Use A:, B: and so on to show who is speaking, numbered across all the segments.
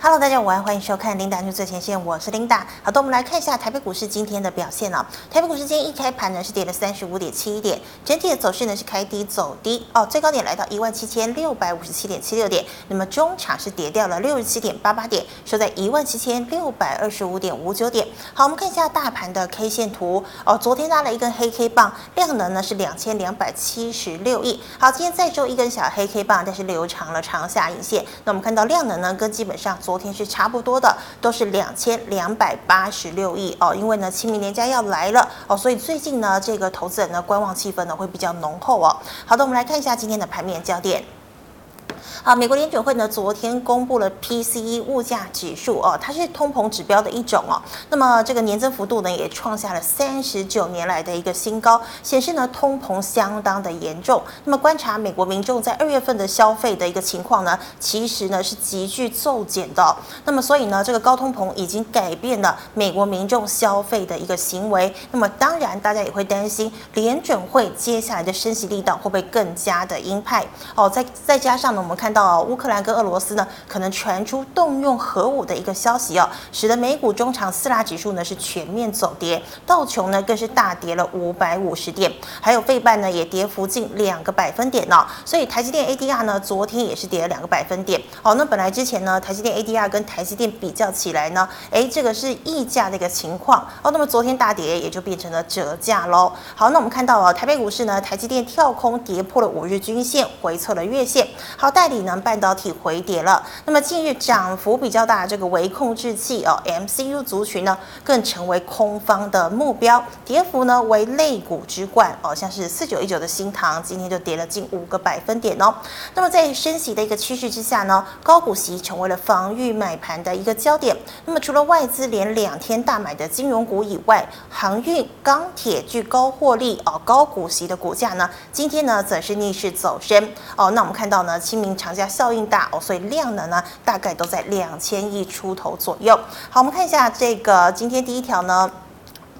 A: Hello，大家午安，欢迎收看《琳达就最前线》，我是琳达。好的，我们来看一下台北股市今天的表现哦。台北股市今天一开盘呢是跌了三十五点七一点，整体的走势呢是开低走低哦，最高点来到一万七千六百五十七点七六点，那么中场是跌掉了六十七点八八点，收在一万七千六百二十五点五九点。好，我们看一下大盘的 K 线图哦，昨天拉了一根黑 K 棒，量能呢是两千两百七十六亿。好，今天再收一根小黑 K 棒，但是留长了长下影线。那我们看到量能呢跟基本上。昨天是差不多的，都是两千两百八十六亿哦。因为呢，清明年假要来了哦，所以最近呢，这个投资人的观望气氛呢会比较浓厚哦。好的，我们来看一下今天的盘面焦点。啊，美国联准会呢昨天公布了 PCE 物价指数哦，它是通膨指标的一种哦。那么这个年增幅度呢也创下了三十九年来的一个新高，显示呢通膨相当的严重。那么观察美国民众在二月份的消费的一个情况呢，其实呢是急剧骤减的。那么所以呢这个高通膨已经改变了美国民众消费的一个行为。那么当然大家也会担心联准会接下来的升息力道会不会更加的鹰派哦。再再加上呢们看。到乌克兰跟俄罗斯呢，可能传出动用核武的一个消息哦，使得美股中长四大指数呢是全面走跌，道琼呢更是大跌了五百五十点，还有费半呢也跌幅近两个百分点哦，所以台积电 ADR 呢昨天也是跌了两个百分点。好，那本来之前呢台积电 ADR 跟台积电比较起来呢，哎，这个是溢价的一个情况哦，那么昨天大跌也就变成了折价喽。好，那我们看到哦，台北股市呢，台积电跳空跌破了五日均线，回测了月线。好，代理。呢半导体回跌了，那么近日涨幅比较大的这个微控制器哦，MCU 族群呢更成为空方的目标，跌幅呢为类股之冠哦，像是四九一九的新唐今天就跌了近五个百分点哦。那么在升息的一个趋势之下呢，高股息成为了防御买盘的一个焦点。那么除了外资连两天大买的金融股以外，航运、钢铁具高获利哦、高股息的股价呢，今天呢则是逆势走升哦。那我们看到呢，清明厂家效应大哦，所以量能呢大概都在两千亿出头左右。好，我们看一下这个今天第一条呢。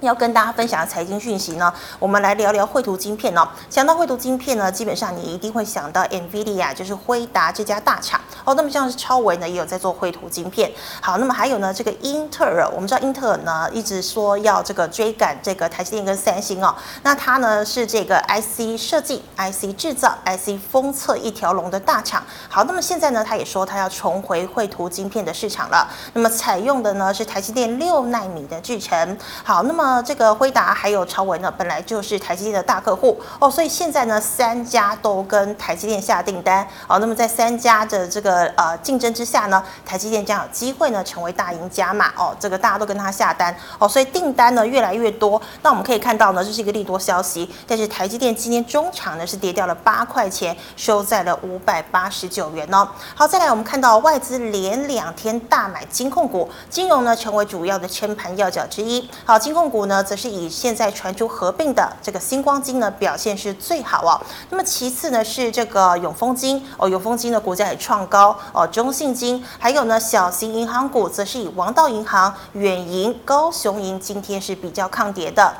A: 要跟大家分享的财经讯息呢，我们来聊聊绘图晶片哦。想到绘图晶片呢，基本上你一定会想到 NVIDIA，就是辉达这家大厂哦。那么像是超微呢，也有在做绘图晶片。好，那么还有呢，这个英特尔，我们知道英特尔呢一直说要这个追赶这个台积电跟三星哦。那它呢是这个 IC 设计、IC 制造、IC 封测一条龙的大厂。好，那么现在呢，它也说它要重回绘图晶片的市场了。那么采用的呢是台积电六纳米的制程。好，那么。呃，这个辉达还有超文呢，本来就是台积电的大客户哦，所以现在呢，三家都跟台积电下订单哦。那么在三家的这个呃竞争之下呢，台积电将有机会呢成为大赢家嘛哦，这个大家都跟他下单哦，所以订单呢越来越多。那我们可以看到呢，这是一个利多消息。但是台积电今天中场呢是跌掉了八块钱，收在了五百八十九元哦。好，再来我们看到外资连两天大买金控股，金融呢成为主要的撑盘要角之一。好，金控股。股呢，则是以现在传出合并的这个星光金呢表现是最好哦。那么其次呢是这个永丰金哦，永丰金的股价也创高哦。中信金还有呢小型银行股，则是以王道银行、远银、高雄银今天是比较抗跌的。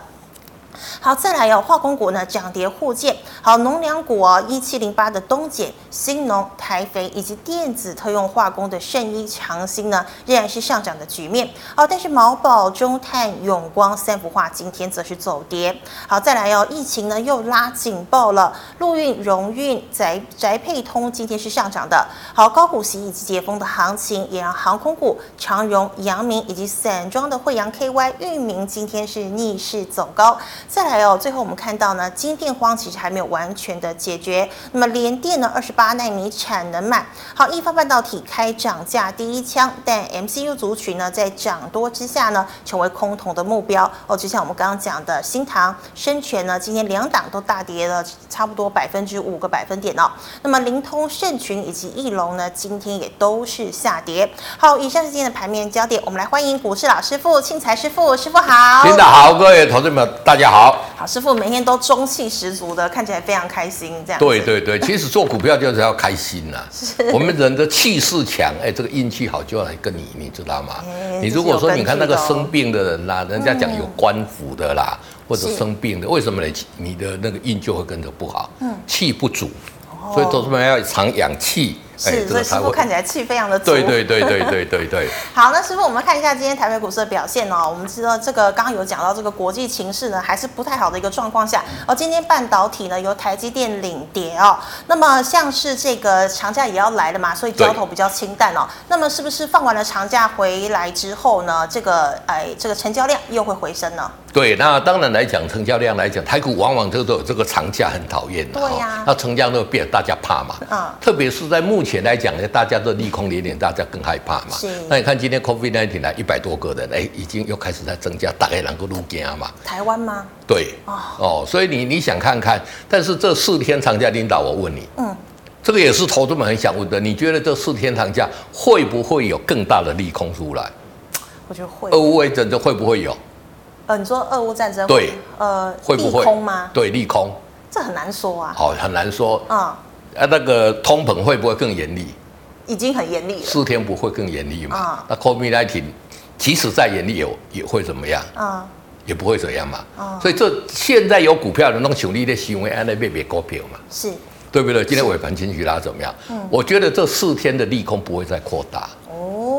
A: 好，再来有、哦、化工股呢涨跌互见。好，农粮股哦，一七零八的东碱、新农、台肥以及电子特用化工的圣医长兴呢，仍然是上涨的局面。好，但是毛宝、中碳、永光三幅画今天则是走跌。好，再来哦，疫情呢又拉警报了。陆运、荣运、宅宅配通今天是上涨的。好，高股息以及解封的行情，也让航空股长荣、阳明以及散装的惠阳 KY、裕明今天是逆势走高。再来哦，最后我们看到呢，晶电荒其实还没有完全的解决。那么联电呢，二十八纳米产能满。好，意法半导体开涨价第一枪，但 MCU 族群呢，在涨多之下呢，成为空头的目标哦。就像我们刚刚讲的，新唐、深全呢，今天两档都大跌了差不多百分之五个百分点哦。那么灵通、盛群以及翼龙呢，今天也都是下跌。好，以上是今天的盘面焦点，我们来欢迎股市老师傅庆财师傅，师傅好。
B: 听得好，各位投资们，大家好。好，
A: 好，师傅每天都中气十足的，看起来非常开心，这样。
B: 对对对，其实做股票就是要开心呐、啊。是。我们人的气势强，哎，这个运气好就要来跟你，你知道吗？欸、你如果说你看那个生病的人啦，人家讲有官府的啦，嗯、或者生病的，为什么呢？你的那个运就会跟着不好，嗯，气不足，所以都是要常养气。
A: 是，哎、所以师傅看起来气非常的足。
B: 对对对对对对对。
A: 好，那师傅，我们看一下今天台北股市的表现哦。我们知道这个刚刚有讲到这个国际情势呢，还是不太好的一个状况下。哦，今天半导体呢由台积电领跌哦。那么像是这个长假也要来了嘛，所以交投比较清淡哦。那么是不是放完了长假回来之后呢，这个哎这个成交量又会回升呢？
B: 对，那当然来讲，成交量来讲，台股往往这个都有这个长假很讨厌的。
A: 对呀、啊。
B: 那成交都变，大家怕嘛。嗯。特别是在目前来讲呢，大家都利空连连，大家更害怕嘛。是。那你看今天 COVID-19 来一百多个人，哎，已经又开始在增加，大概两个路径嘛。
A: 台湾吗？
B: 对。哦。哦，所以你你想看看，但是这四天长假，领导我问你，嗯，这个也是投资们很想问的，你觉得这四天长假会不会有更大的利空出来？
A: 我觉得会。
B: 俄乌战争会不会有？
A: 呃，你说俄乌战争
B: 对，
A: 呃，
B: 会不会利空吗？对，利空，
A: 这很难说啊。
B: 好，很难说。嗯，啊，那个通膨会不会更严厉？
A: 已经很严厉了。
B: 四天不会更严厉嘛？啊那 COVID-19 即使再严厉，也也会怎么样？啊，也不会怎样嘛。啊，所以这现在有股票的那种熊力的行为，安那边别股票嘛。是，对不对？今天尾盘情绪拉怎么样？嗯，我觉得这四天的利空不会再扩大。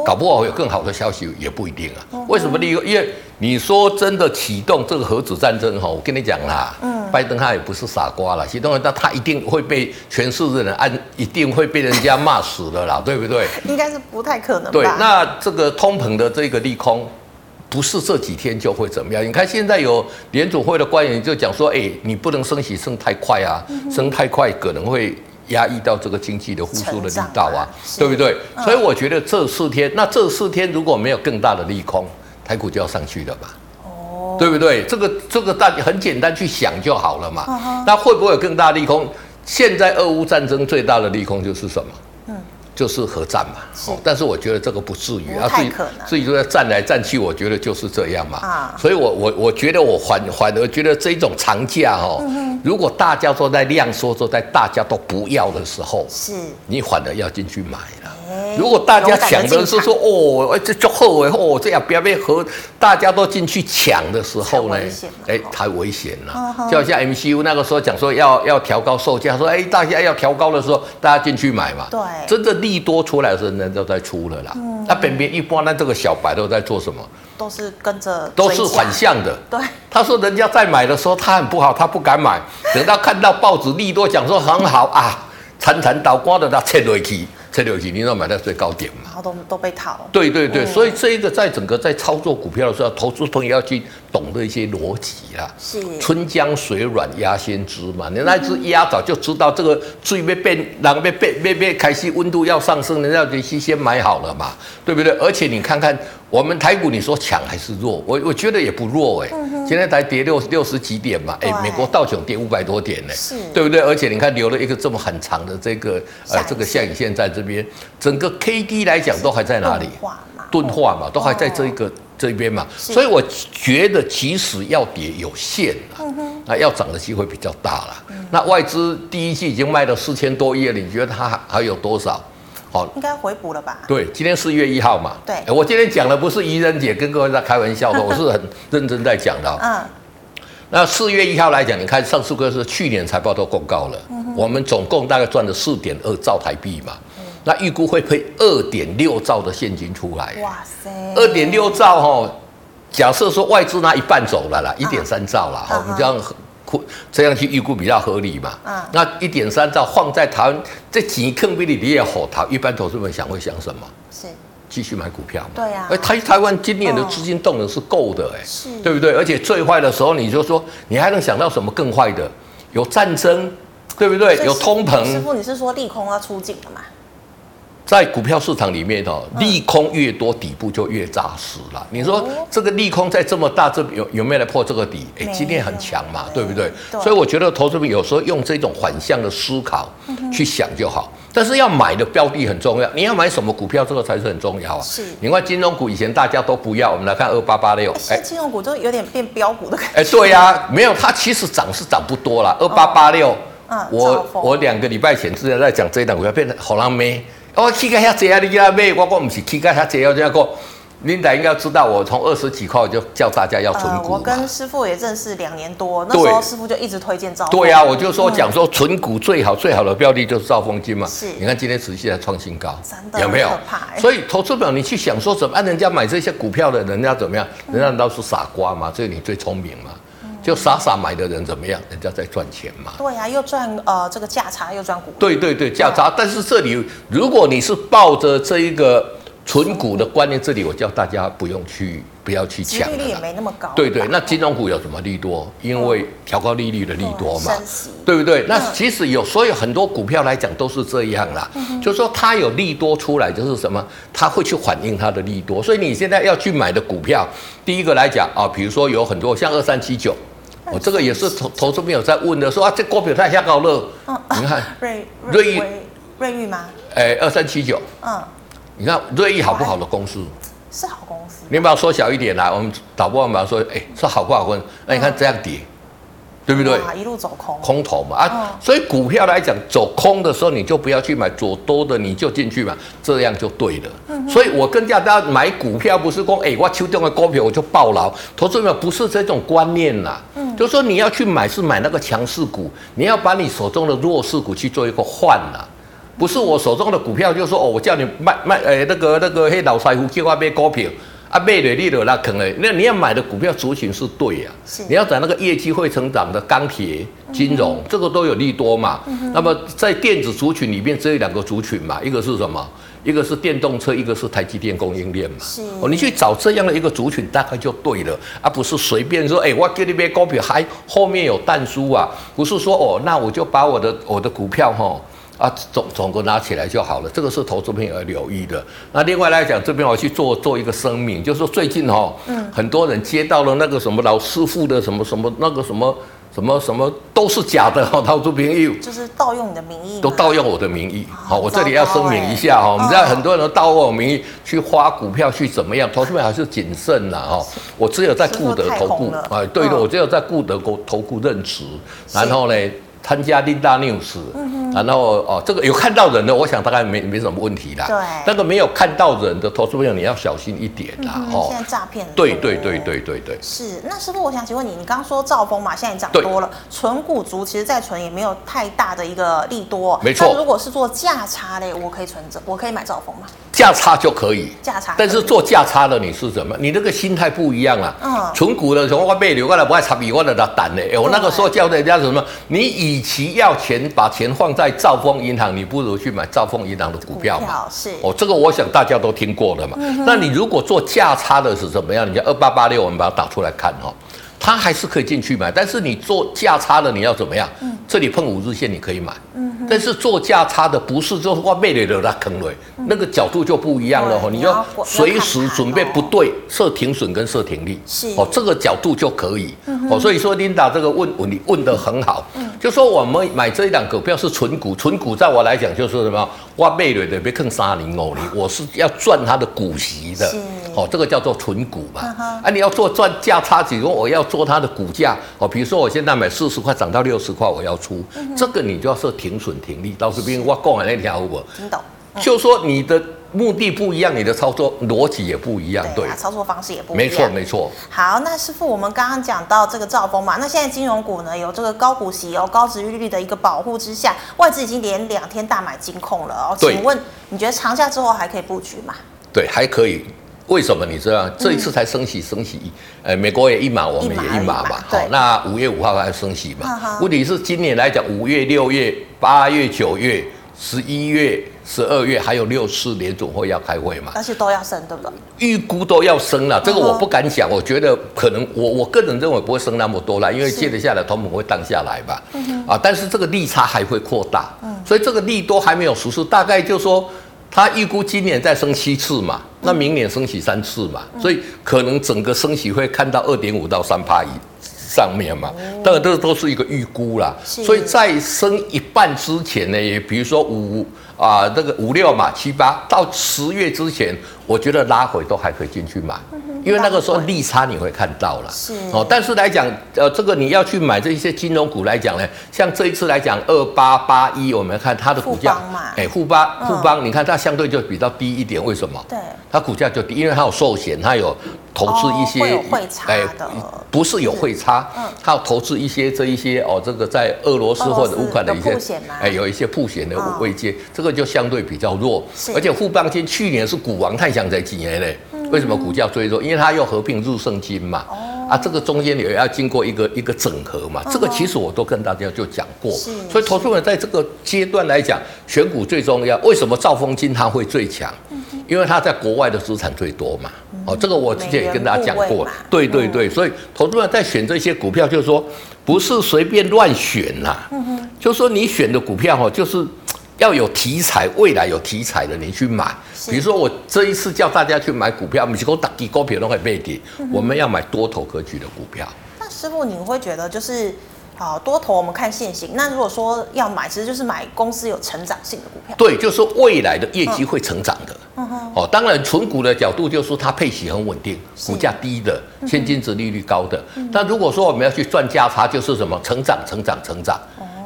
B: 搞不好有更好的消息也不一定啊。为什么利空？因为你说真的启动这个核子战争哈，我跟你讲啦，嗯，拜登他也不是傻瓜啦，启动了，那他一定会被全世界的人按，一定会被人家骂死的啦，对不对？
A: 应该是不太可能吧。
B: 对，那这个通膨的这个利空，不是这几天就会怎么样？你看现在有联储会的官员就讲说，哎，你不能升息升太快啊，升太快可能会。压抑到这个经济的复苏的力道啊，对不对？嗯、所以我觉得这四天，那这四天如果没有更大的利空，台股就要上去了吧？哦，对不对？这个这个大很简单去想就好了嘛。嗯、那会不会有更大利空？现在俄乌战争最大的利空就是什么？嗯。就是核战嘛，是但是我觉得这个不至于啊，至于至于说战来战去，我觉得就是这样嘛。啊，所以我我我觉得我反反而觉得这种长假哦，嗯、如果大家都在量缩，都在大家都不要的时候，是，你反而要进去买了。如果大家抢的是说哦，这就后悔哦，这样不要被和大家都进去抢的时候呢，哎，太危险了。就好像 MCU 那个时候讲说要要调高售价，说哎，大家要调高的时候，大家进去买嘛。对，真的利多出来的时候，人都在出了啦。那边边一般，那这个小白都在做什么？
A: 都是跟着，
B: 都是反向的。
A: 对，
B: 他说人家在买的时候他很不好，他不敢买，等到看到报纸利多讲说很好啊，惨惨倒挂的他切回去。这六期你要买在最高点嘛？
A: 都都被套了。
B: 对对对，嗯、所以这一个在整个在操作股票的时候，投资朋友要去懂得一些逻辑啦。是。春江水暖鸭先知嘛，你那只鸭早就知道这个水要变，然后变变变变开始温度要上升，人家就先先买好了嘛，对不对？而且你看看我们台股，你说强还是弱？我我觉得也不弱哎、欸。嗯、哼今天才跌六六十几点嘛，哎对，美国道琼跌五百多点呢、欸，是对不对？而且你看留了一个这么很长的这个呃这个下影线在这边，整个 K D 来讲都还在哪里？钝化嘛，都还在这一个。这边嘛，所以我觉得即使要跌有限那要涨的机会比较大了。嗯、那外资第一季已经卖了四千多亿了，你觉得它还还有多少？好，
A: 应该回补了吧？
B: 对，今天四月一号嘛。对，我今天讲的不是愚人节，跟各位在开玩笑的，我是很认真在讲的。嗯，那四月一号来讲，你看上市公司去年财报都公告了，嗯、我们总共大概赚了四点二兆台币嘛。那预估会配二点六兆的现金出来。哇塞！二点六兆哈，假设说外资拿一半走了啦，一点三兆啦，哈，你这样这样去预估比较合理嘛？嗯。那一点三兆放在台湾，这几坑比你也好淘，一般投资人想会想什么？是继续买股票嘛？对呀。哎，台台湾今年的资金动能是够的，哎，是，对不对？而且最坏的时候，你就说你还能想到什么更坏的？有战争，对不对？有通膨。
A: 师傅，你是说利空要出尽了吗？
B: 在股票市场里面哦，利空越多，底部就越扎实了。你说这个利空在这么大，这有有没有来破这个底？哎，今天很强嘛，对不对？所以我觉得投资者有时候用这种反向的思考去想就好。但是要买的标的很重要，你要买什么股票，这个才是很重要啊。是，你看金融股以前大家都不要，我们来看二八八六，
A: 哎，金融股都有点变标股的感觉。
B: 哎，对呀，没有，它其实涨是涨不多了。二八八六，我我两个礼拜前之前在讲这一档股票，变成好浪咩？我起个遐济啊！你叫他买，我我唔是起个遐济，我这样讲，琳达应该要知道，我从二十几块就叫大家要存股、呃。
A: 我跟师傅也认识两年多，那时候师傅就一直推荐兆丰。
B: 对呀、啊，我就说讲说存股最好最好的标的就是兆丰金嘛。是，你看今天持续在创新高，真的有没有？欸、所以投资表你去想说怎么按人家买这些股票的人家怎么样？人家都是傻瓜嘛，所以你最聪明嘛。就傻傻买的人怎么样？人家在赚钱嘛。
A: 对呀、啊，又赚呃这个价差，又赚股。
B: 对对对，价差。但是这里如果你是抱着这一个。纯股的观念，这里我叫大家不用去，不要去抢。
A: 利率也没那么高。
B: 对对，那金融股有什么利多？因为调高利率的利多嘛，对不对？那其实有，所以很多股票来讲都是这样啦。就是说它有利多出来，就是什么？它会去反映它的利多。所以你现在要去买的股票，第一个来讲啊，比如说有很多像二三七九，我这个也是投投资朋友在问的，说啊，这股票太下高了。你看瑞
A: 瑞玉瑞玉吗？
B: 哎，二三七九。嗯。你看瑞玉好不好的公司？
A: 是好公司。
B: 你把它缩小一点来，我们导播把它说，哎，是好不好分？那你看这样跌，嗯、对不对？
A: 一路走空。
B: 空头嘛啊，嗯、所以股票来讲，走空的时候你就不要去买，走多的你就进去嘛，这样就对了。嗯、所以我跟大家买股票不是说，哎，我秋中的股票我就爆牢，投资者不是这种观念啦。嗯。就是说你要去买是买那个强势股，你要把你手中的弱势股去做一个换啦。不是我手中的股票，就是说哦，我叫你卖卖，诶，那个那个黑老财富叫我买股票，啊，卖了你就那坑了。那你要买的股票族群是对呀，是你要找那个业绩会成长的钢铁、金融，这个都有利多嘛。嗯、那么在电子族群里面，只有两个族群嘛，一个是什么？一个是电动车，一个是台积电供应链嘛。哦，你去找这样的一个族群，大概就对了，而不是随便说，哎，我给你买股票，还后面有但书啊，不是说哦，那我就把我的我的股票哈。啊，总总个拿起来就好了，这个是投资朋友要留意的。那另外来讲，这边我去做做一个声明，就是说最近哈、哦，嗯，很多人接到了那个什么老师傅的什么什么那个什么什么什么都是假的哈，投资朋友。
A: 就是盗用你的名义，
B: 都盗用我的名义。好，我这里要声明一下哈，我们知道很多人都盗用我名义去花股票去怎么样，投资朋友还是谨慎啦哈。我只有在固德投顾，哎，对的，我只有在固德投投顾任职，然后呢。参加 Linda News，嗯，然后哦，这个有看到人的，我想大概没没什么问题啦。对，那个没有看到人的投资朋友，你要小心一点啦。
A: 哦，现在诈骗。
B: 对对对对对对。
A: 是，那师傅，我想请问你，你刚刚说兆丰嘛，现在涨多了，纯股族其实再存也没有太大的一个利多。没错。那如果是做价差的，我可以存着，我可以买兆丰吗？
B: 价差就可以，
A: 价差。
B: 但是做价差的你是什么？你那个心态不一样啊。嗯。纯股的时候我被留过来，不爱插笔，我的他胆的。我那个时候教人家什么？你与其要钱，把钱放在兆丰银行，你不如去买兆丰银行的股票嘛。是。哦，这个我想大家都听过了嘛。那你如果做价差的是怎么样？你看二八八六，我们把它打出来看哈。它还是可以进去买，但是你做价差的你要怎么样？嗯。这里碰五日线你可以买。嗯。但是做价差的不是就是我卖了的坑了，那个角度就不一样了哈。你要随时准备不对设停损跟设停利，是哦，这个角度就可以哦。所以说琳达这个问你问得很好，就说我们买这一档股票是纯股，纯股在我来讲就是什么？我卖了的别坑三零五零，我是要赚它的股息的，哦，这个叫做存股嘛。啊，你要做赚价差，比如我要做它的股价哦，比如说我现在买四十块涨到六十块，我要出，这个你就要设停损。停利，到这边我讲的那条我？听懂？就说你的目的不一样，你的操作逻辑也不一样，对，
A: 对，操作方式也不一样。没
B: 错，没错。
A: 好，那师傅，我们刚刚讲到这个兆丰嘛，那现在金融股呢，有这个高股息、有高殖利率的一个保护之下，外资已经连两天大买金控了哦。请问你觉得长假之后还可以布局吗？
B: 对，还可以。为什么你知道？这一次才升息，升息，呃，美国也一码，我们也一码嘛。好，那五月五号还升息嘛？问题是今年来讲，五月、六月、八月、九月、十一月、十二月，还有六次联总会要开会嘛？
A: 而且都要升，对不对？
B: 预估都要升了，这个我不敢讲。我觉得可能我我个人认为不会升那么多了，因为接着下来通膨会降下来吧。啊，但是这个利差还会扩大，嗯所以这个利多还没有实施，大概就是说。他预估今年再升七次嘛，那明年升息三次嘛，所以可能整个升息会看到二点五到三趴以上面嘛。当然这都是一个预估啦，所以在升一半之前呢，也比如说五啊那个五六嘛七八到十月之前，我觉得拉回都还可以进去买。因为那个时候利差你会看到了。
A: 是。
B: 哦，但是来讲，呃，这个你要去买这些金融股来讲呢，像这一次来讲二八八一，我们看它的股价，哎，富邦富邦，你看它相对就比较低一点，为什么？
A: 对，
B: 它股价就低，因为它有寿险，它有投资一些，
A: 汇差的，
B: 不是有汇差，它有投资一些这一些哦，这个在俄罗斯或者乌克兰的一些，哎，有一些曝险的位阶，这个就相对比较弱，而且富邦金去年是股王太祥在几年嘞。为什么股价最弱？因为它又合并日盛金嘛，啊，这个中间也要经过一个一个整合嘛。这个其实我都跟大家就讲过，所以投资人在这个阶段来讲，选股最重要。为什么兆丰金它会最强？因为它在国外的资产最多嘛。哦，这个我之前也跟大家讲过。对对对，所以投资人在选这些股票，就是说不是随便乱选呐。就是说你选的股票哦，就是。要有题材，未来有题材的你去买。比如说我这一次叫大家去买股票，不是说打低股票都会被跌。我们要买多头格局的股票。
A: 那师傅，你会觉得就是啊，多头我们看现行。那如果说要买，其实就是买公司有成长性的股票。
B: 对，就是未来的业绩会成长的。嗯哼。哦，当然纯股的角度就是说它配息很稳定，股价低的，现金值利率高的。但如果说我们要去赚价差，就是什么成长、成长、成长。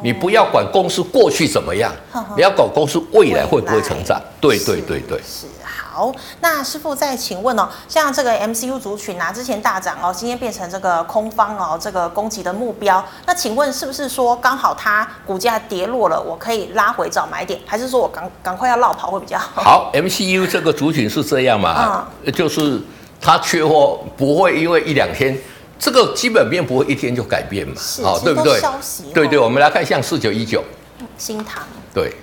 B: 你不要管公司过去怎么样，你要管公司未来会不会成长。对对对对，
A: 是好。那师傅再请问哦，像这个 MCU 族群啊，之前大涨哦，今天变成这个空方哦，这个攻击的目标。那请问是不是说刚好它股价跌落了，我可以拉回找买点，还是说我赶赶快要落跑会比较好？
B: 好，MCU 这个族群是这样嘛？嗯，就是它缺货不会因为一两天。这个基本面不会一天就改变嘛，
A: 好，对不对？
B: 对对，我们来看像四九一九，
A: 新塘，
B: 对，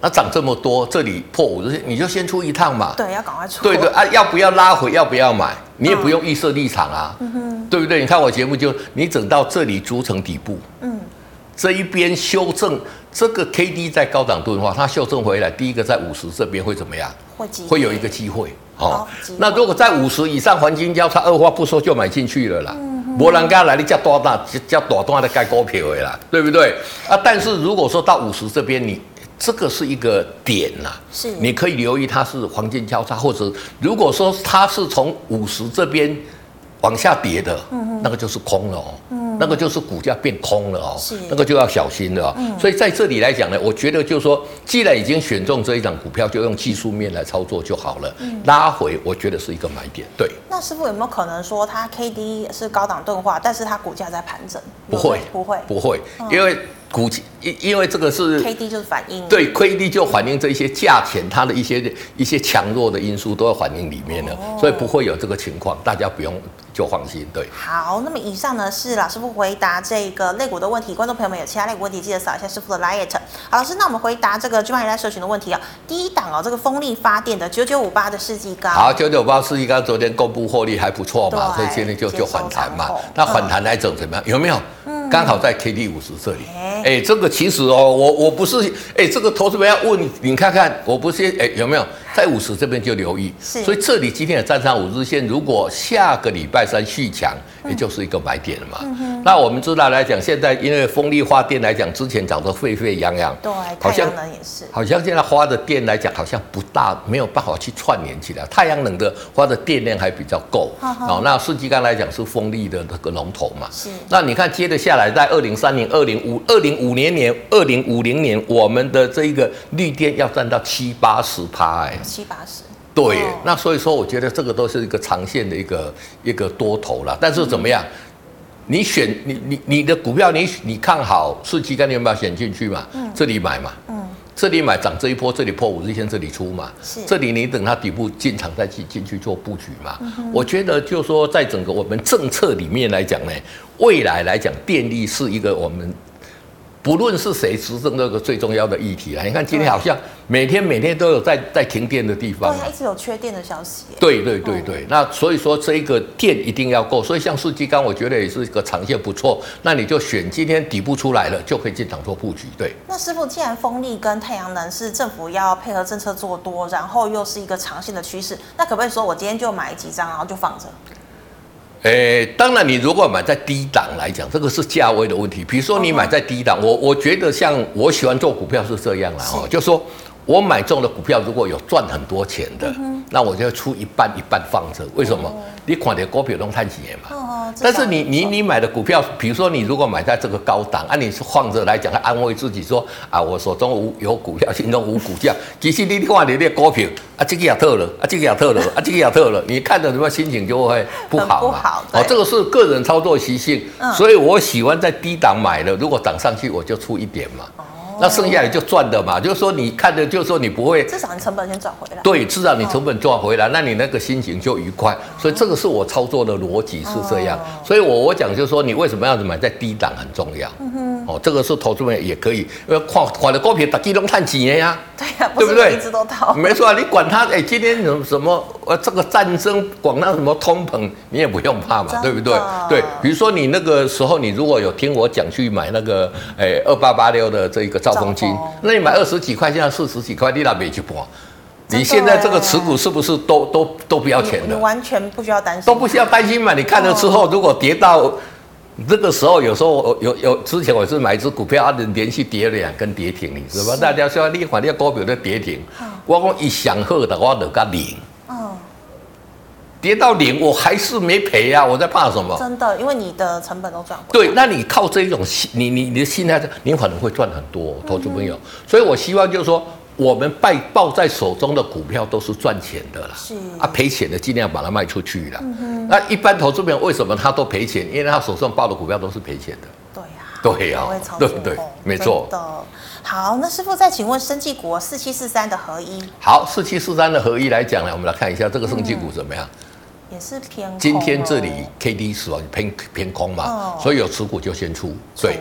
B: 那涨这么多，这里破五日线，你就先出一趟嘛，
A: 对，要赶快出，
B: 对对啊，要不要拉回？要不要买？你也不用预设立场啊，对不对？你看我节目就，你整到这里筑成底部，嗯，这一边修正，这个 K D 在高档钝化，它修正回来，第一个在五十这边会怎么样？会会有一个机会。哦，那如果在五十以上，黄金交叉二话不说就买进去了啦。没人家来你叫多大叫多大的盖股票的啦，对不对？啊，但是如果说到五十这边，你这个是一个点呐，是你可以留意它是黄金交叉，或者如果说它是从五十这边往下跌的，那个就是空了哦。那个就是股价变空了哦，是那个就要小心了哦。嗯、所以在这里来讲呢，我觉得就是说，既然已经选中这一档股票，就用技术面来操作就好了。嗯、拉回，我觉得是一个买点。对。
A: 那师傅有没有可能说，它 K D 是高档钝化，但是它股价在盘整？
B: 不会，不会，不会，因为。股因因为这个是
A: K D 就是反映
B: 对 K D 就反映这一些价钱，它的一些一些强弱的因素都要反映里面了，哦、所以不会有这个情况，大家不用就放心。对，
A: 好，那么以上呢是老师傅回答这个肋骨的问题，观众朋友们有其他肋骨问题，记得扫一下师傅的 LINE。好，老师，那我们回答这个聚万人在社群的问题啊，第一档哦，这个风力发电的九九五八的世纪钢，
B: 好，九九五八世纪钢昨天公布获利还不错嘛，所以今天就就反弹嘛，那反弹来整怎么样？有没有？刚好在 K D 五十这里，哎、欸，这个其实哦，我我不是，哎、欸，这个投资人要问你，你看看，我不是，哎、欸，有没有？在五十这边就留意，是所以这里今天也站上五日线，如果下个礼拜三续强，也就是一个买点了嘛。嗯、那我们知道来讲，现在因为风力发电来讲，之前涨得沸沸扬扬，
A: 对，
B: 好像
A: 太阳能也是，
B: 好像现在发的电来讲，好像不大，没有办法去串联起来。太阳能的发的电量还比较够，哦，那世纪刚来讲是风力的那个龙头嘛。是，那你看接着下来，在二零三零、二零五、二零五年年、二零五零年，我们的这一个绿电要占到七八十趴，哎。
A: 七八十，
B: 对，那所以说，我觉得这个都是一个长线的一个一个多头了。但是怎么样？你选你你你的股票，你你看好世纪钢，你有没有选进去嘛？嗯，这里买嘛，嗯，这里买涨这一波，这里破五日线，这里出嘛，是，这里你等它底部进场再去进去做布局嘛。我觉得就是说，在整个我们政策里面来讲呢，未来来讲，电力是一个我们。不论是谁执政，这个最重要的议题啊！你看今天好像每天每天都有在在停电的地方，
A: 对，一直有缺电的消息。
B: 对对对对，嗯、那所以说这个电一定要够，所以像世纪钢，我觉得也是一个长线不错。那你就选今天底部出来了，就可以进场做布局。对。
A: 那师傅，既然风力跟太阳能是政府要配合政策做多，然后又是一个长线的趋势，那可不可以说我今天就买几张，然后就放着？
B: 诶、欸，当然，你如果买在低档来讲，这个是价位的问题。比如说你买在低档，我我觉得像我喜欢做股票是这样啦，哦，就说我买中的股票如果有赚很多钱的，嗯、那我就要出一半一半放着。为什么？哦、你款的股票都看几年嘛。哦、但是你你你买的股票，比如说你如果买在这个高档，按、啊、你是放着来讲，还安慰自己说啊，我手中无有股票，心中无股价。其实你看你的股票啊，这个也特了，啊这个也特了，啊这个也特了，你看着什么心情就会不好嘛。不好。哦，这个是个人操作习性，嗯、所以我喜欢在低档买了，如果涨上去我就出一点嘛。那剩下的就赚的嘛，就是说你看的，就是说你不会，
A: 至少你成本先赚回来。
B: 对，至少你成本赚回来，那你那个心情就愉快。所以这个是我操作的逻辑是这样。所以我我讲就是说，你为什么要买在低档很重要。嗯哼。哦，这个是投资人也可以，因为看看的股票大家都看几年呀？
A: 对呀，对不对？一直都套。
B: 没错啊，你管它，哎，今天什么什么呃，这个战争，管它什么通膨，你也不用怕嘛，对不对？对，比如说你那个时候，你如果有听我讲去买那个，哎，二八八六的这个。兆丰金，那你买二十几块，现在四十几块，你那边去搏？你现在这个持股是不是都都都不要钱的？
A: 完全不需要担心，
B: 都不需要担心嘛？你看了之后，如果跌到这个时候，有时候有有之前我是买一只股票，啊，连续跌了两根跌停，你知道吗？大家说你反正股票的跌停，我讲一想喝的话都个零，跌到零我还是没赔呀，我在怕什么？
A: 真的，因为你的成本都赚回来。
B: 对，那你靠这一种心，你你你的心态，你可能会赚很多，投资朋友。所以我希望就是说。我们抱抱在手中的股票都是赚钱的啦，是啊，赔钱的尽量把它卖出去啦。嗯、哼那一般投资朋友为什么他都赔钱？因为他手上抱的股票都是赔钱的。
A: 对呀、啊，
B: 对呀、啊，对对，没错。
A: 的，好，那师傅再请问，生技股四七四三的合一。
B: 好，四七四三的合一来讲呢，我们来看一下这个生技股怎么样？嗯、
A: 也是偏空。
B: 今天这里 K D 是偏偏空嘛，哦、所以有持股就先出。对。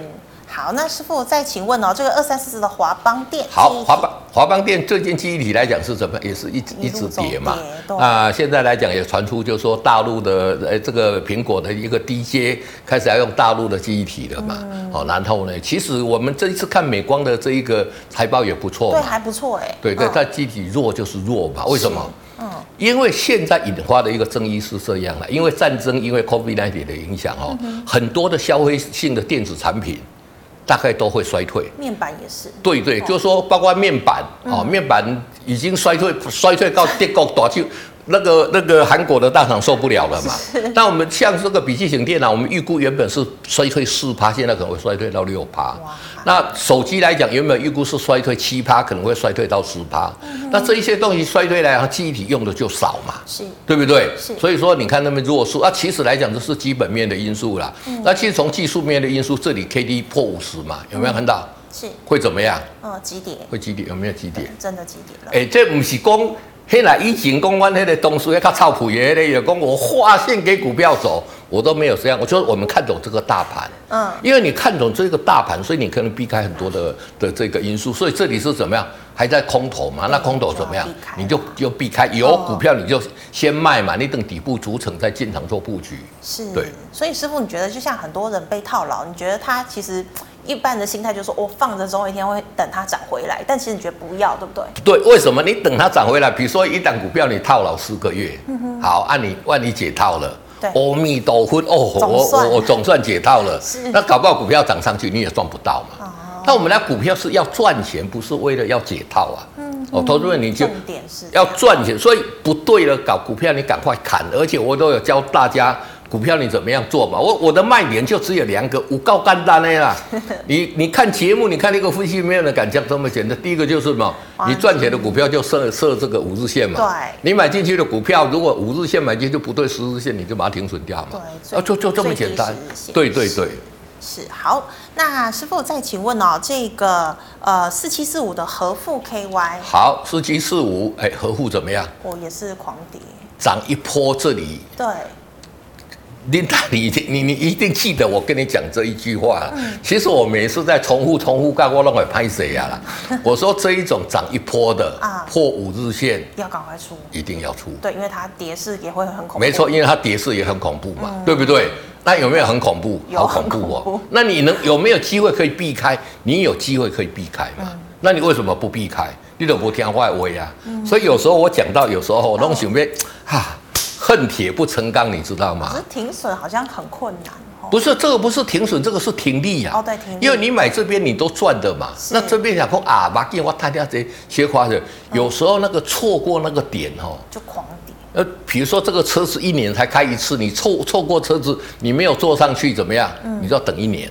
A: 好，那师傅再请问哦，这个二三四四的华邦电，
B: 好，华邦华邦电最近记忆体来讲是怎么，也是一直一直跌嘛。啊，现在来讲也传出，就是说大陆的呃这个苹果的一个 DJ 开始要用大陆的记忆体了嘛。好、嗯，然后呢，其实我们这一次看美光的这一个财报也不错，
A: 对，还不错哎。
B: 对对，它记忆体弱就是弱嘛，为什么？嗯，因为现在引发的一个争议是这样的，因为战争，因为 COVID-19 的影响哦，嗯、很多的消费性的电子产品。大概都会衰退，
A: 面板也是。
B: 对对，就是说，包括面板，哦，面板已经衰退，衰退到跌到大就。那个那个韩国的大厂受不了了嘛？那我们像这个笔记型电脑，我们预估原本是衰退四趴，现在可能会衰退到六趴。哇那手机来讲，原本预估是衰退七趴，可能会衰退到十趴。嗯、那这一些东西衰退来它，记忆体用的就少嘛，是对不对？是所以说，你看那么弱势啊，其实来讲这是基本面的因素啦。嗯、那其实从技术面的因素，这里 K D 破五十嘛，有没有看到？是会怎么样？
A: 嗯，急跌。
B: 会急跌？有没有急跌？
A: 真的急跌了。
B: 哎、欸，这不是讲。后来以前讲我那个东西要靠操盘的，也讲我划线给股票走，我都没有这样。我说我们看懂这个大盘，嗯，因为你看懂这个大盘，所以你可能避开很多的的这个因素。所以这里是怎么样？还在空头嘛？那空头怎么样？你就就避开有股票你就先卖嘛，你等底部组成再进场做布局。是，对。
A: 所以师傅，你觉得就像很多人被套牢，你觉得他其实？一般的心态就是说，我放着总有一天会等它涨回来，但其实你觉得不要，对不对？
B: 对，为什么？你等它涨回来，比如说一档股票你套牢四个月，好，按、啊、你万一解套了，对，阿弥陀佛，哦，我我我总算解套了，是那搞不好股票涨上去你也赚不到嘛。哦、那我们来股票是要赚钱，不是为了要解套啊。嗯哼，哦，投资人你就要赚钱，所以不对了，搞股票你赶快砍，而且我都有教大家。股票你怎么样做嘛？我我的卖点就只有两个，五告干单的啦。你你看节目，你看那个分析，没有人敢讲这么简单。第一个就是什么？你赚钱的股票就设设这个五日线嘛。对。你买进去的股票，如果五日线买进去就不对十日线，你就把它停损掉嘛。对。啊，就就这么简单。对对对。
A: 是好，那师傅再请问哦，这个呃四七四五的合富 KY。
B: 好，四七四五，哎，合富怎么样？
A: 哦，也是狂跌。
B: 涨一波这里。对。琳达，你你你一定记得我跟你讲这一句话。嗯、其实我每次在重复重复干，我都会拍谁呀啦？我说这一种涨一波的啊，破五日线
A: 要赶快出，
B: 一定要出。
A: 对，因为它跌势也会很恐怖。
B: 没错，因为它跌势也很恐怖嘛，嗯、对不对？那有没有很恐怖？好恐怖哦！那你能有没有机会可以避开？你有机会可以避开嘛？嗯、那你为什么不避开？你都不听话威啊！嗯、所以有时候我讲到有时候我弄想要 哈。恨恨铁不成钢，你知道吗？
A: 可是停损好像很困难。
B: 不是这个，不是停损，这个是停利呀。
A: 哦，对，停利。
B: 因为你买这边你都赚的嘛。那这边想说啊，把电话摊掉这些花的，有时候那个错过那个点哦，
A: 就狂跌。
B: 呃，比如说这个车子一年才开一次，你错错过车子，你没有坐上去怎么样？你就要等一年。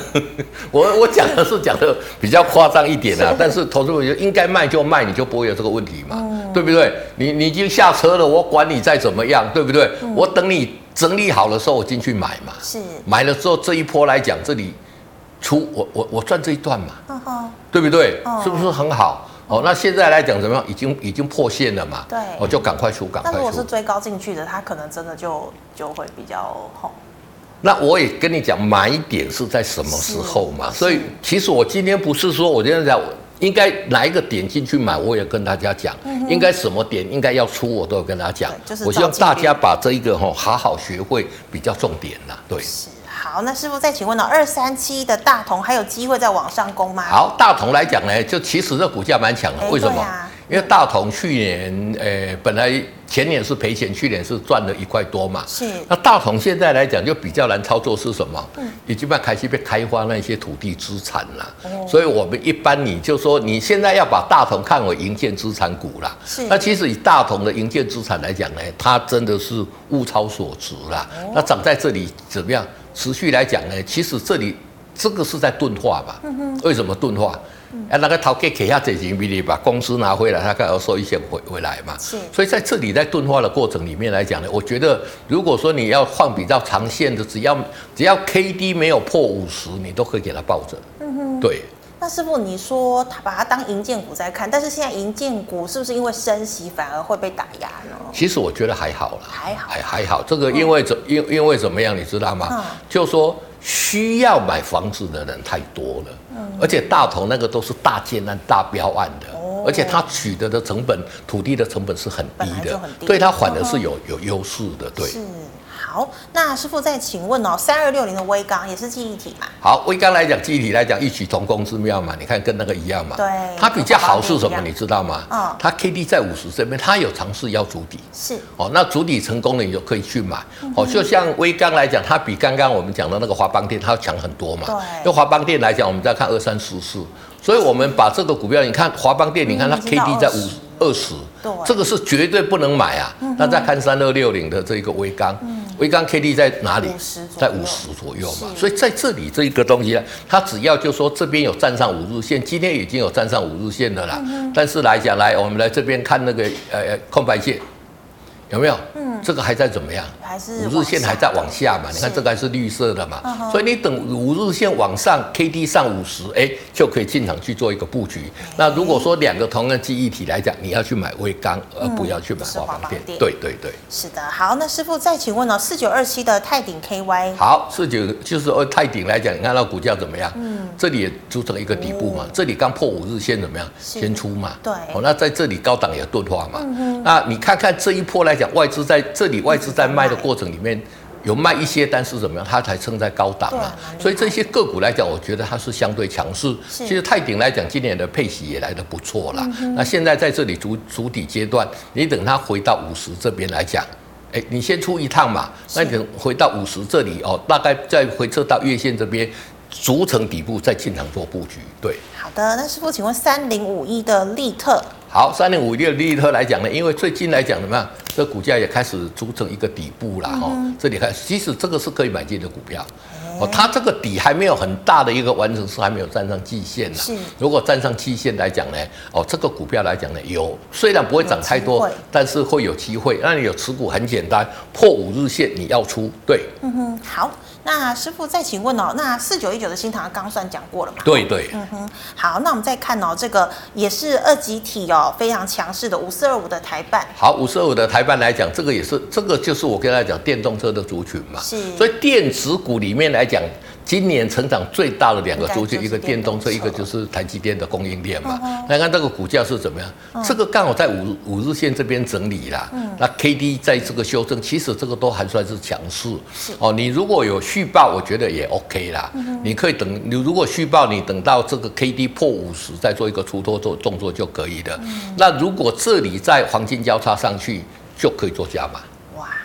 B: 我我讲的是讲的比较夸张一点啊，但是投资者应该卖就卖，你就不会有这个问题嘛，对不对？你你已经下车了，我管你再怎么样，对不对？我等你。整理好的时候，我进去买嘛。是。买了之后，这一波来讲，这里出我我我赚这一段嘛。对不对？是不是很好？哦，那现在来讲怎么样？已经已经破线了嘛。对。我就赶快出，赶快出。那
A: 如果是追高进去的，它可能真的就就会比较好。
B: 那我也跟你讲，买点是在什么时候嘛？所以其实我今天不是说我今天讲。应该哪一个点进去买，我也跟大家讲。应该什么点应该要出，我都有跟大家讲。我希望大家把这一个哈好好学会，比较重点啦。对。
A: 是好，那师傅再请问呢？二三七的大同还有机会再往上攻吗？
B: 好，大同来讲呢，就其实这股价蛮强的，为什么？因为大同去年，呃，本来前年是赔钱，去年是赚了一块多嘛。是。那大同现在来讲就比较难操作，是什么？嗯。已经把开始被开发那些土地资产了。哦。所以我们一般你就说你现在要把大同看为营建资产股了。是。那其实以大同的营建资产来讲呢，它真的是物超所值啦。哦。那涨在这里怎么样？持续来讲呢，其实这里这个是在钝化吧？嗯哼。为什么钝化？哎，那个头给给下这几笔，你把公司拿回来，他该要收一些回回来嘛。是，所以在这里在钝化的过程里面来讲呢，我觉得如果说你要放比较长线的，只要只要 K D 没有破五十，你都可以给它抱着。嗯哼，对。
A: 那师傅，你说他把它当银建股在看，但是现在银建股是不是因为升息反而会被打压呢？
B: 其实我觉得还好啦，
A: 还好，
B: 还还好。这个因为怎因因为怎么样，你知道吗？嗯、就说。需要买房子的人太多了，嗯，而且大同那个都是大建案、大标案的，哦，而且它取得的成本，土地的成本是很低的，低对它反而是有有优势的，对。是。
A: 好，那师傅再请问哦，三二六零的微刚也是记忆体嘛？
B: 好，微刚来讲，记忆体来讲，异曲同工之妙嘛。你看跟那个一样嘛。对。它比较好是什么？你知道吗？嗯。它 K D 在五十这边，它有尝试要主底。是。哦，那主底成功了，你就可以去买。嗯、哦，就像微刚来讲，它比刚刚我们讲的那个华邦电，它要强很多嘛。对。因为华邦电来讲，我们再看二三四四，所以我们把这个股票，你看华邦电，你看它 K D 在五二十，对，这个是绝对不能买啊。那、嗯、再看三二六零的这个威刚。嗯威刚 K D 在哪里？在五十左右嘛，所以在这里这一个东西呢，它只要就说这边有站上五日线，今天已经有站上五日线的啦。但是来讲，来我们来这边看那个呃空白线，有没有？这个还在怎么样？还是五日线还在往下嘛？你看这个还是绿色的嘛？所以你等五日线往上，K D 上五十，哎，就可以进场去做一个布局。那如果说两个同样记忆体来讲，你要去买微钢，而不要去买华邦电。对对对。
A: 是的，好，那师傅再请问哦，四九二七的泰鼎 K Y。
B: 好，四九就是哦，泰鼎来讲，你看到股价怎么样？嗯，这里也组成一个底部嘛，这里刚破五日线怎么样？先出嘛。对。哦，那在这里高档也钝化嘛。嗯。那你看看这一波来讲，外资在。这里外资在卖的过程里面有卖一些，但是怎么样，它才撑在高档啊。所以这些个股来讲，我觉得它是相对强势。其实泰鼎来讲，今年的配息也来得不错了。那现在在这里主主底阶段，你等它回到五十这边来讲，哎，你先出一趟嘛。那你等回到五十这里哦，大概再回撤到月线这边，逐层底部再进场做布局。对，
A: 好的。那师傅，请问三零五一的利特。
B: 好，三零五一的利特来讲呢，因为最近来讲怎么样，这股价也开始组成一个底部了哈。嗯、这里看，其实这个是可以买进的股票。哦，它这个底还没有很大的一个完成，是还没有站上季线呢。是。如果站上季线来讲呢，哦，这个股票来讲呢，有虽然不会涨太多，但是会有机会。那你有持股很简单，破五日线你要出，对。
A: 嗯哼，好。那师傅再请问哦，那四九一九的新塘刚算讲过了嘛？
B: 对对，
A: 嗯哼，好，那我们再看哦，这个也是二级体哦，非常强势的五四二五的台办。
B: 好，五四二五的台办来讲，这个也是，这个就是我跟大家讲电动车的族群嘛，是，所以电子股里面来讲。今年成长最大的两个族群，一个电动车，一个就是台积电的供应链嘛。来看这个股价是怎么样？这个刚好在五五日线这边整理啦。那 K D 在这个修正，其实这个都还算是强势。哦，你如果有续报，我觉得也 OK 啦。你可以等，你如果续报，你等到这个 K D 破五十，再做一个出脱做动作就可以的。那如果这里在黄金交叉上去，就可以做加码。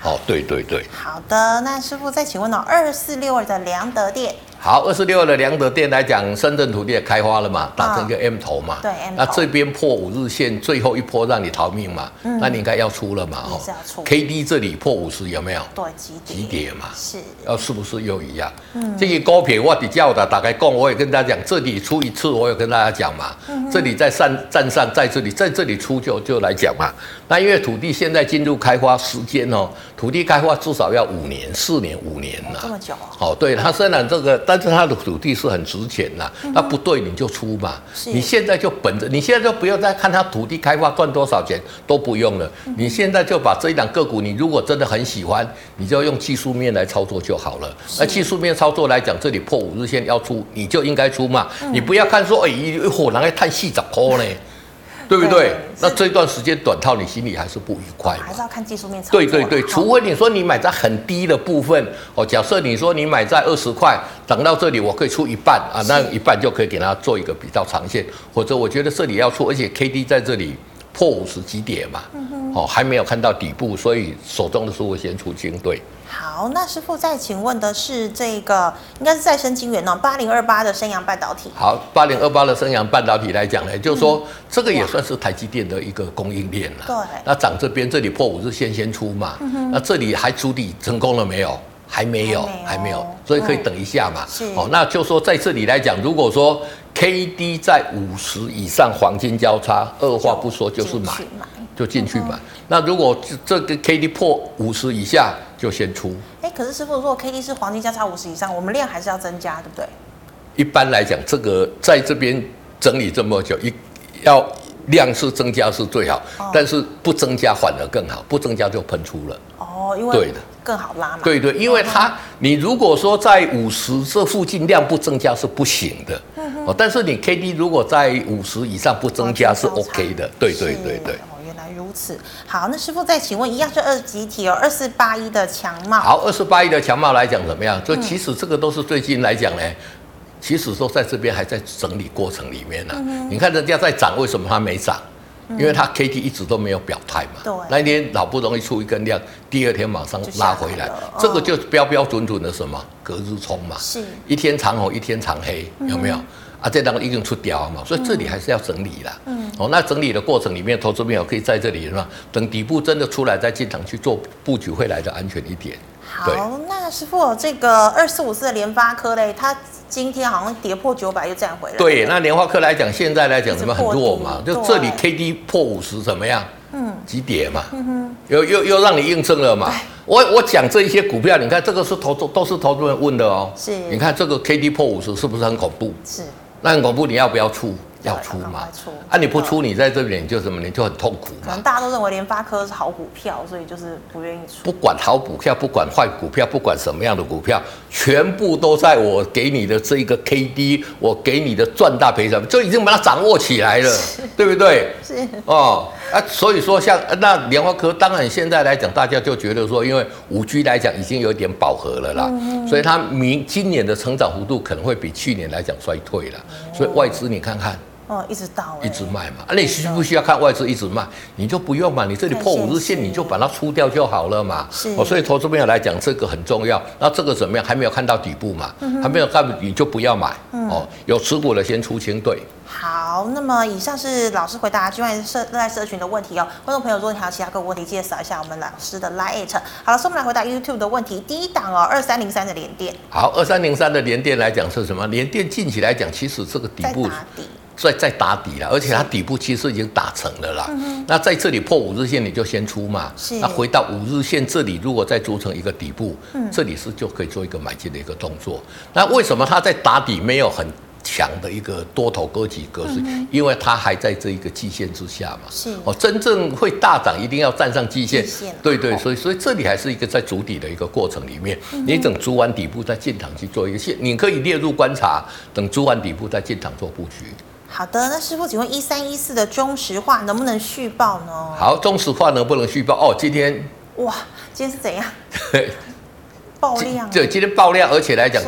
B: 哦，对对对。
A: 好的，那师傅再请问哦，二四六二的良德店。
B: 好，二四六二的良德店来讲，深圳土地也开发了嘛，打成一个 M 头嘛。
A: 对，
B: 那这边破五日线，最后一波让你逃命嘛。嗯。那你应该要出了嘛？哦。
A: 是要出。
B: K D 这里破五十有没有？
A: 对，急跌。
B: 急跌嘛。
A: 是。
B: 要是不是又一样？嗯。这个高撇我比较的，打开供，我也跟大家讲，这里出一次，我有跟大家讲嘛。嗯。这里在上站上，在这里，在这里出就就来讲嘛。那因为土地现在进入开发时间哦，土地开发至少要五年、四年、五年了。
A: 这么久。
B: 哦，对，它虽然这个，但是它的土地。是很值钱呐，那不对你就出嘛。你现在就本着，你现在就不要再看它土地开发赚多少钱，都不用了。你现在就把这一档个股，你如果真的很喜欢，你就用技术面来操作就好了。那技术面操作来讲，这里破五日线要出，你就应该出嘛。你不要看说，哎，一伙人来探细找坡呢。对不对？对，那这段时间短套，你心里还是不愉快。
A: 还是要看技术面。
B: 对对对，除非你说你买在很低的部分哦，假设你说你买在二十块，涨到这里我可以出一半啊，那一半就可以给它做一个比较长线，或者我觉得这里要出，而且 K D 在这里破五十几点嘛，嗯哦，还没有看到底部，所以手中的书我先出清。对。
A: 好，那师傅再请问的是这个，应该是再生晶圆哦，八零二八的升阳半导体。
B: 好，八零二八的升阳半导体来讲呢，就是说、嗯、这个也算是台积电的一个供应链了。
A: 对。
B: 那涨这边这里破五日线先出嘛，嗯、那这里还筑底成功了没有？还没有，还没有，还没有，所以可以等一下嘛。是。哦，那就说在这里来讲，如果说 K D 在五十以上，黄金交叉，二话不说就是买。就进去买。那如果这个 K D 破五十以下，就先出。
A: 哎，可是师傅，如果 K D 是黄金交叉五十以上，我们量还是要增加，对不对？
B: 一般来讲，这个在这边整理这么久，一要量是增加是最好，哦，但是不增加反而更好，不增加就喷出了。
A: 哦，因为对的更好拉嘛。
B: 对对，因为它你如果说在五十这附近量不增加是不行的。哦，但是你 K D 如果在五十以上不增加是 OK 的。对对对对。
A: 如此好，那师傅再请问，一样是二级体哦，二四八一的强茂。
B: 好，二四八一的强茂来讲怎么样？就其实这个都是最近来讲呢，嗯、其实说在这边还在整理过程里面呢、啊。嗯、你看人家在涨，为什么它没涨？因为它 K T 一直都没有表态嘛。对。那一天好不容易出一根量，第二天马上拉回来，来这个就标标准准的什么隔日冲嘛。是。一天长红，一天长黑，有没有？嗯啊，这档已经出掉嘛，所以这里还是要整理啦。嗯，哦，那整理的过程里面，投资朋友可以在这里是吧？等底部真的出来再进场去做布局，会来的安全一点。
A: 好，那师傅，这个二四五四的联发科嘞，它今天好像跌破九百又站回来。
B: 对，那联发科来讲，现在来讲怎么很弱嘛？就这里 K D 破五十怎么样？嗯，急跌嘛。嗯哼，又又又让你印证了嘛。我我讲这一些股票，你看这个是投资都是投资人问的哦。是。你看这个 K D 破五十是不是很恐怖？是。那很恐怖，你要不要出？要出嘛？出啊！你不出，你在这边就什么？你就很痛苦嘛。
A: 可能大家都认为联发科是好股票，所以就是不愿意出。
B: 不管好股票，不管坏股票，不管什么样的股票，全部都在我给你的这一个 K D，我给你的赚大赔小，就已经把它掌握起来了，对不对？是哦啊，所以说像那联发科，当然现在来讲，大家就觉得说，因为五 G 来讲已经有点饱和了啦，所以它明今年的成长幅度可能会比去年来讲衰退了，所以外资你看看。
A: 哦，一直到
B: 一直卖嘛，啊，你需不需要看外资一直卖？你就不用嘛，你这里破五日线，你就把它出掉就好了嘛。是，哦，所以投资朋友来讲，这个很重要。那这个怎么样？还没有看到底部嘛？嗯还没有看，你就不要买。哦，有持股的先出清。对。
A: 好，那么以上是老师回答境外社热爱社群的问题哦。观众朋友，如果你还有其他个股问题，记得扫一下我们老师的 Line。好了，所以我们来回答 YouTube 的问题。第一档哦，二三零三的连电。
B: 好，二三零三的连电来讲是什么？连电近期来讲，其实这个底部。在在打底了，而且它底部其实已经打成了啦。嗯、那在这里破五日线，你就先出嘛。是。那回到五日线这里，如果再组成一个底部，嗯、这里是就可以做一个买进的一个动作。那为什么它在打底没有很强的一个多头格局格式？嗯、因为它还在这一个季线之下嘛。是。哦，真正会大涨一定要站上季线。线。对对，所以所以这里还是一个在筑底的一个过程里面。嗯、你等筑完底部再进场去做一个线，你可以列入观察，等筑完底部再进场做布局。
A: 好的，那师傅，请问一三一四的中石化能不能续报呢？
B: 好，中石化能不能续报？哦，今天
A: 哇，今天是怎样？爆量，
B: 对，今天爆量，而且来讲，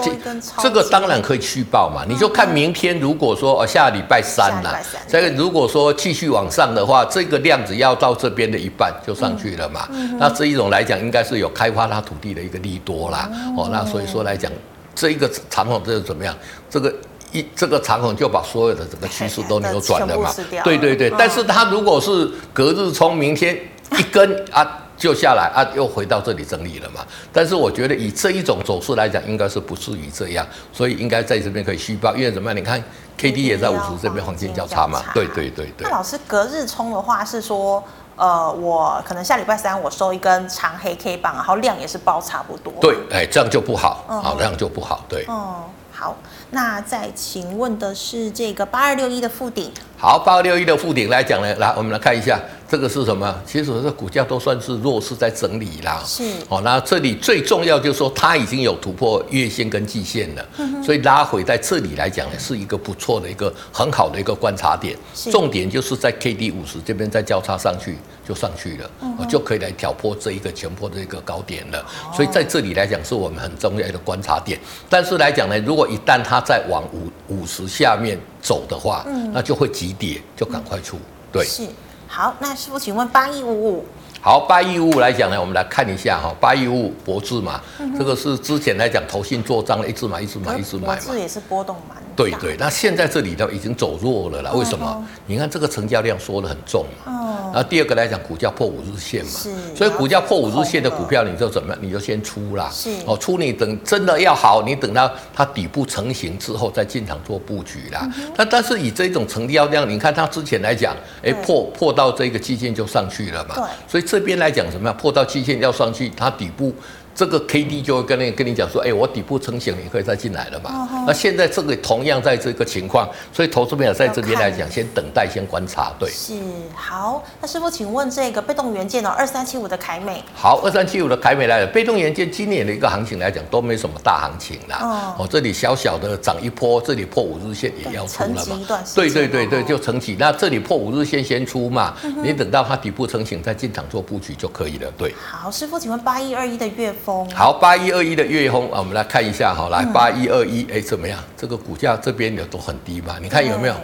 B: 这个当然可以续报嘛。你就看明天，如果说哦下礼拜三了，这个如果说继续往上的话，这个量只要到这边的一半就上去了嘛。那这一种来讲，应该是有开发它土地的一个利多啦。哦，那所以说来讲，这一个长虹这是怎么样？这个一这个长红就把所有的整个趋势都 扭转了嘛。对对对，但是它如果是隔日冲，明天一根啊。就下来啊，又回到这里整理了嘛。但是我觉得以这一种走势来讲，应该是不至于这样，所以应该在这边可以续抱。因为怎么样？你看 K D 也在五十这边黄金交叉嘛。对对对对。
A: 那老师隔日冲的话是说，呃，我可能下礼拜三我收一根长黑 K 棒，然后量也是包差不多。
B: 对，哎，这样就不好，好，这样就不好。对。
A: 哦，好。那再请问的是这个八二六一的附顶。
B: 好，八二六一的附顶来讲呢，来我们来看一下。这个是什么？其实这股价都算是弱势，在整理啦。
A: 是
B: 哦，那这里最重要就是说，它已经有突破月线跟季线了，嗯、所以拉回在这里来讲呢，是一个不错的一个很好的一个观察点。重点就是在 K D 五十这边再交叉上去就上去了，嗯、哼就可以来挑破这一个前波的一个高点了。哦、所以在这里来讲，是我们很重要的观察点。但是来讲呢，如果一旦它再往五五十下面走的话，嗯、那就会急跌，就赶快出。嗯、对。是。
A: 好，那师傅，请问八一五五。
B: 好，八一五五来讲呢，我们来看一下哈，八一五五博智嘛，嗯、这个是之前来讲投信做账，一直买，一直买，一直买嘛。
A: 博智也是波动蛮。
B: 对对，那现在这里头已经走弱了啦，为什么？你看这个成交量缩得很重嘛。哦。然后第二个来讲，股价破五日线嘛。是。所以股价破五日线的股票，你就怎么样？你就先出啦。是。哦，出你等真的要好，你等到它底部成型之后再进场做布局啦。嗯、但但是以这种成交量，你看它之前来讲，哎破破到这个基线就上去了嘛。对。所以这边来讲什么样？破到基线要上去，它底部。这个 K D 就会跟你跟你讲说，哎，我底部成型，你可以再进来了嘛。Uh. 那现在这个同样在这个情况，所以投资朋友在这边来讲，先等待，先观察。对，
A: 是好。那师傅，请问这个被动元件哦，二三七五的凯美。
B: 好，二三七五的凯美来了。被动元件今年的一个行情来讲，都没什么大行情啦。Uh huh. 哦，这里小小的涨一波，这里破五日线也要出了嘛。对对对对，就成起。那这里破五日线先出嘛，uh. 你等到它底部成型再进场做布局就可以了。对。
A: 好，师傅，请问八一二一的月丰。
B: 好，八一二一的月丰啊，我们来看一下哈，来八一二一，哎，怎么样？这个股价这边的都很低嘛，你看有没有？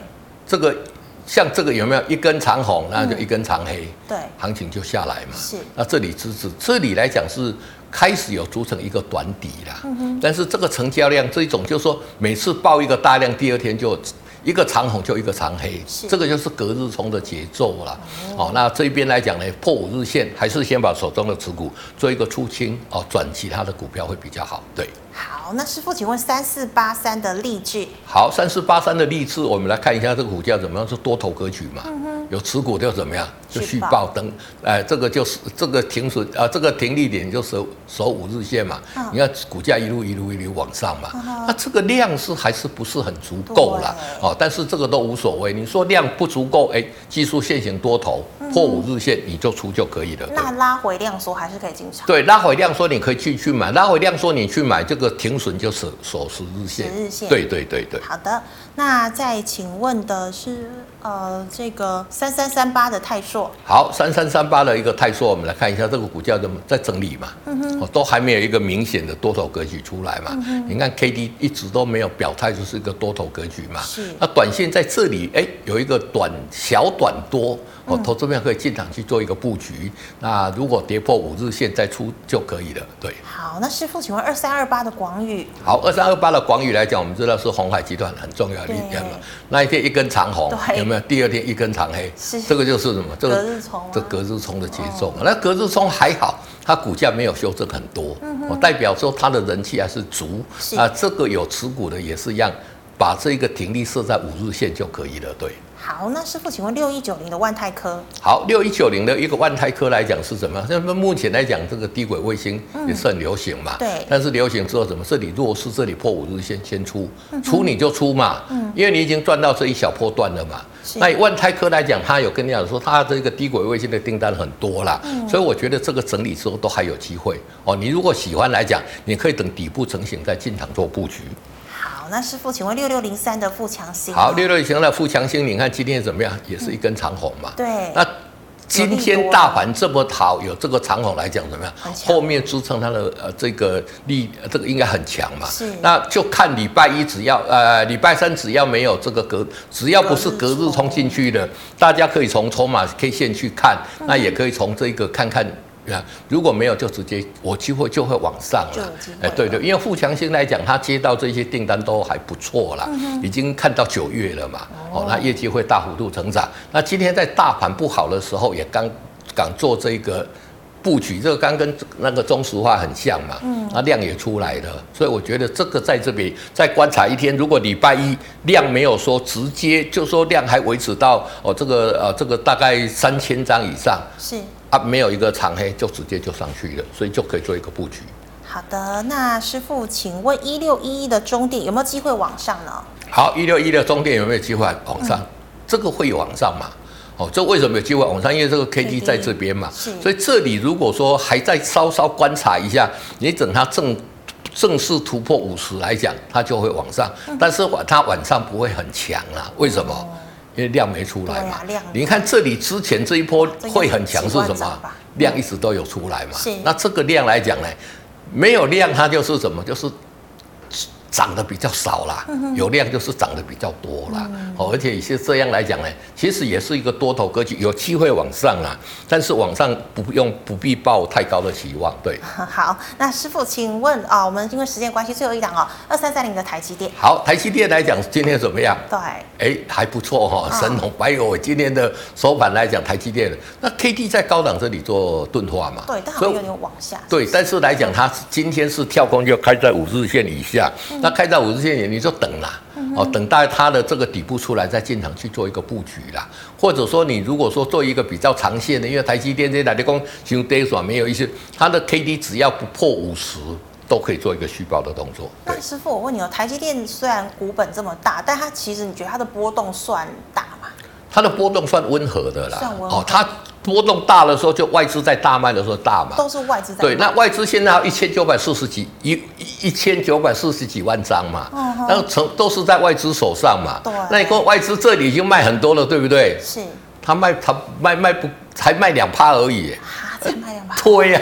B: 这个像这个有没有一根长红，然后就一根长黑，对，行情就下来嘛。是，那这里只是这里来讲是开始有组成一个短底啦，但是这个成交量这一种就是说每次爆一个大量，第二天就。一个长红就一个长黑，这个就是隔日冲的节奏了。哦，那这边来讲呢，破五日线还是先把手中的持股做一个出清哦，转其他的股票会比较好。对，
A: 好，那师傅请问三四八三的力智。
B: 好，三四八三的力智，我们来看一下这个股价怎么样，是多头格局嘛？嗯、哼有持股就怎么样？就续报等，哎，这个就是这个停损啊，这个停利点就守守五日线嘛。嗯、你看股价一路一路一路往上嘛，嗯、那这个量是还是不是很足够啦？哦，但是这个都无所谓。你说量不足够，哎，技术线型多头破五日线你就出就可以了。
A: 那拉回量缩还是可以进场？
B: 对，拉回量缩你可以去去买，拉回量缩你去买，这个停损就是守十日线。十日线。对对对对。
A: 好的，那再请问的是。呃，这个三三三八的泰硕，
B: 好，三三三八的一个泰硕，我们来看一下这个股价怎么在整理嘛？嗯哼，都还没有一个明显的多头格局出来嘛？嗯哼，你看 K D 一直都没有表态，就是一个多头格局嘛？是，那短线在这里，哎，有一个短小短多。哦，投资面可以进场去做一个布局。那如果跌破五日线再出就可以了。对，
A: 好，那师傅，请问二三二八的广宇？
B: 好，二三二八的广宇来讲，我们知道是红海集团很重要的力量嘛。那一天一根长红，对有没有？第二天一根长黑，是这个就是什么？这个隔日冲，这隔日冲的节奏。哦、那隔日冲还好，它股价没有修正很多，嗯哼，代表说它的人气还是足。是啊，这个有持股的也是一样，把这个停利设在五日线就可以了。对。
A: 好，那师傅，请问六一九零的万泰科？
B: 好，六一九零的一个万泰科来讲是什么？那么目前来讲，这个低轨卫星也是很流行嘛。嗯、对。但是流行之后怎么？这里弱势，这里破五日线先出，嗯、出你就出嘛。嗯。因为你已经赚到这一小波段了嘛。是那万泰科来讲，他有跟你讲说，他这个低轨卫星的订单很多啦。嗯。所以我觉得这个整理之后都还有机会哦。你如果喜欢来讲，你可以等底部成型再进场做布局。
A: 好那师傅，请问六六零三的富强星？
B: 好，六六零三的富强星，你看今天怎么样？也是一根长红嘛。嗯、对。那今天大盘这么好，有这个长虹来讲怎么样？后面支撑它的呃这个力，这个应该很强嘛。
A: 是。
B: 那就看礼拜一只要呃礼拜三只要没有这个隔，只要不是隔日冲进去的，大家可以从筹码 K 线去看，那也可以从这个看看。啊，如果没有就直接，我机会就会往上了。哎，对对，因为富强新来讲，他接到这些订单都还不错了，已经看到九月了嘛。哦，那业绩会大幅度成长。那今天在大盘不好的时候，也刚刚做这个布局，这个刚跟那个中石化很像嘛。嗯，那量也出来了，所以我觉得这个在这边再观察一天。如果礼拜一量没有说直接，就说量还维持到哦这个呃这个大概三千张以上。
A: 是。
B: 啊，没有一个长黑就直接就上去了，所以就可以做一个布局。
A: 好的，那师傅，请问一六一一的中电有没有机会往上呢？
B: 好，一六一的中电有没有机会往上？嗯、这个会有往上嘛？哦，这为什么有机会往上？因为这个 K D 在这边嘛，所以这里如果说还在稍稍观察一下，你等它正正式突破五十来讲，它就会往上。嗯、但是晚它晚上不会很强啊？为什么？嗯因为量没出来嘛，你看这里之前这一波会很强是什么？量一直都有出来嘛。那这个量来讲呢，没有量它就是什么？就是。涨得比较少啦，有量就是涨得比较多啦。哦，而且也是这样来讲呢，其实也是一个多头格局，有机会往上啊，但是往上不用不必抱太高的期望。对，
A: 好，那师傅，请问啊，我们因为时间关系，最后一档哦，二三三零的台积电。
B: 好，台积电来讲今天怎么样？
A: 对，
B: 哎，还不错哈，神龙白尾今天的收盘来讲，台积电那 K D 在高档这里做钝化嘛？
A: 对，但好像有点往下。
B: 对，但是来讲，它今天是跳空就开在五日线以下。那开在五日线，你就等啦，哦，等待它的这个底部出来，再进场去做一个布局啦。或者说，你如果说做一个比较长线的，因为台积电这台的工像 day 线没有一些，它的 K D 只要不破五十，都可以做一个续报的动作。
A: 那师傅，我问你哦，台积电虽然股本这么大，但它其实你觉得它的波动算大吗？
B: 它的波动算温和的啦，哦，它。波动大的时候，就外资在大卖的时候大嘛，
A: 都是外资在。
B: 对，那外资现在要一千九百四十几一一千九百四十几万张嘛，那个成都是在外资手上嘛。对，那你说外资这里已经卖很多了，对不对？
A: 是。
B: 他卖他卖卖不才卖两趴而已。
A: 才卖
B: 对呀，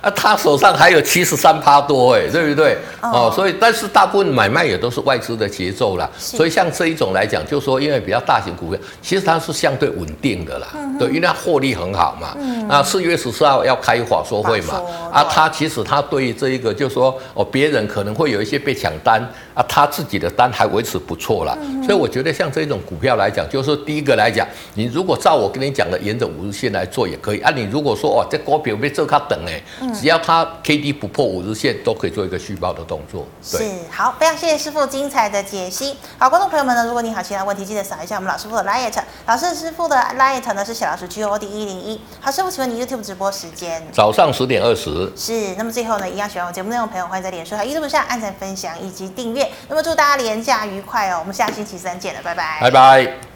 B: 啊，他手上还有七十三趴多哎，对不对？哦，所以但是大部分买卖也都是外资的节奏啦。所以像这一种来讲，就说因为比较大型股票，其实它是相对稳定的啦。对，因为它获利很好嘛。那四月十四号要开法说会嘛。啊，他其实他对于这一个就说哦，别人可能会有一些被抢单啊，他自己的单还维持不错啦。所以我觉得像这种股票来讲，就是说第一个来讲，你如果照我跟你讲的沿着五日线来做也可以啊。你如果说哦，这股票被这卡等哎，只要它 K D 不破五日线，都可以做一个续报的动作。
A: 是，好，非常谢谢师傅精彩的解析。好，观众朋友们呢，如果你有其他问题，记得扫一下我们老师傅的 liet，老师师傅的 liet 呢是小老师 G O D 一零一。好，师傅，请问你 YouTube 直播时间？
B: 早上十点二十。
A: 是，那么最后呢，一样喜欢我节目内容的朋友，欢迎在脸书和 YouTube 上按赞、分享以及订阅。那么祝大家连假愉快哦，我们下星期三见了，拜拜。
B: 拜拜。